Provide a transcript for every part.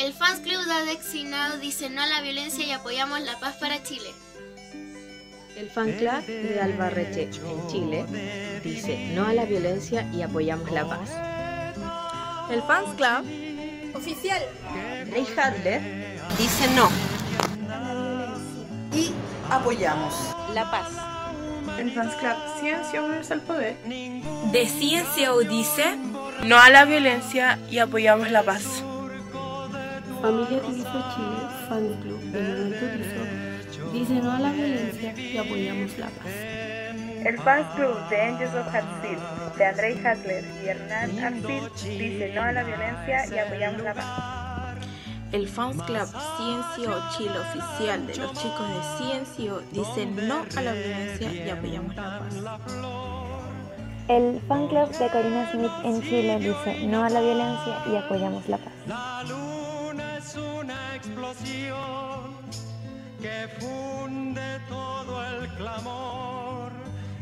El Fans Club de Adexinado dice no a la violencia y apoyamos la paz para Chile. El fan club de Albarreche en Chile dice no a la violencia y apoyamos la paz. El Fans Club oficial Rey Hadler dice no y apoyamos la paz. El Fans Club Ciencia Universal Poder de Ciencia dice no a la violencia y apoyamos la paz. Familia Turismo Chile, Fan Club de Manuel Turizo, dice no a la violencia y apoyamos la paz. El Fans Club de Angels of Hartsfield de Andrei Hadler y Hernán Hartsfield dice no a la violencia y apoyamos la paz. El Fans Club Ciencio Chile oficial de los chicos de Ciencio dice no a la violencia y apoyamos la paz. El Fan Club de Corina Smith en Chile dice no a la violencia y apoyamos la paz. Explosión que funde todo el clamor.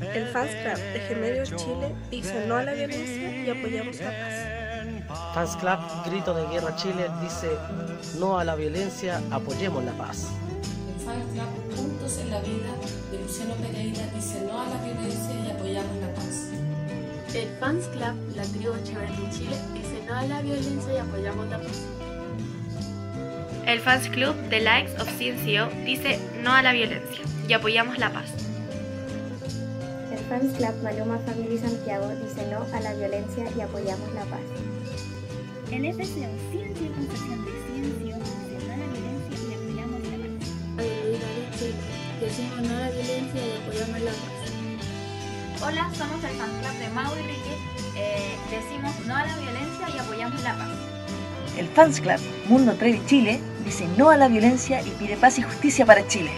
El Fans Club de Gemelios Chile dice no a la violencia y apoyamos la paz. Fans Club Grito de Guerra Chile dice no a la violencia, apoyemos la paz. El Fans Club Juntos en la Vida de Luciano Pereira dice no a la violencia y apoyamos la paz. El Fans Club La Tribu Echeverría en Chile dice no a la violencia y apoyamos la paz. El Fans Club The Likes of Ciencio dice no a la violencia y apoyamos la paz. El Fans Club Maluma Family Santiago dice no a la violencia y apoyamos la paz. El FCO Ciencia y Concepción de Ciencio dice no a la violencia y apoyamos la paz. Decimos no a la violencia y apoyamos la paz. Hola, somos el Fan Club de Mau y Rique. Eh, decimos no a la violencia y apoyamos la paz. El Fans Club Mundo Trail Chile dice no a la violencia y pide paz y justicia para Chile.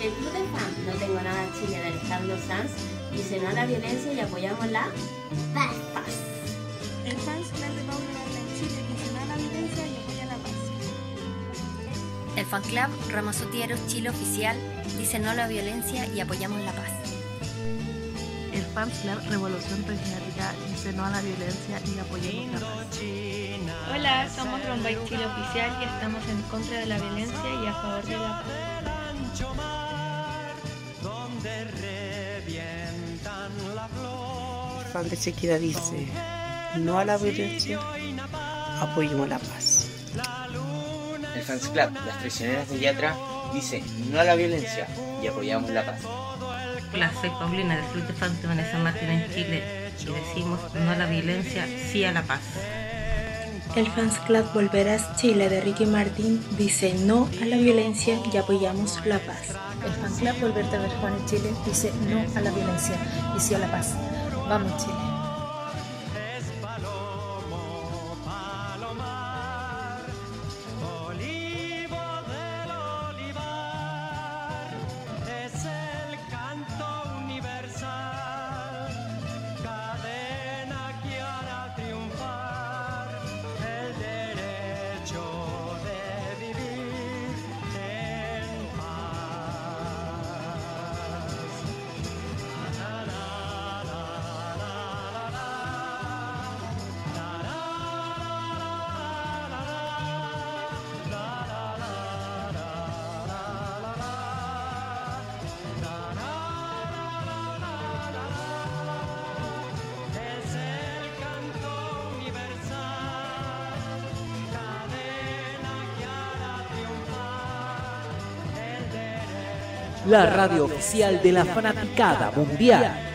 El Club de Fan No Tengo Nada Chile de Alejandro Sanz dice no a la violencia y apoyamos la paz. paz. El Fans Club de Paula en Chile dice no a la violencia y apoya la paz. El Fan Club Ramazotieros Chile Oficial dice no a la violencia y apoyamos la paz. El Fans Club Revolución Patriótica dice no a la violencia y apoyamos la paz. Hola, somos Rombay Chile Oficial y estamos en contra de la violencia y a favor de la paz. El fan de Chequida dice no a la violencia, apoyemos la paz. El Fans Club Las Traicioneras de Yatra dice no a la violencia y apoyamos la paz. Hola, soy Paulina del Club de Fans de Vanessa Martín en Chile y decimos no a la violencia, sí a la paz. El Fans Club Volverás Chile de Ricky Martín dice no a la violencia y apoyamos la paz. El Fans Club Volverte a ver Juan en Chile dice no a la violencia y sí a la paz. Vamos Chile. La radio oficial de la fanaticada mundial.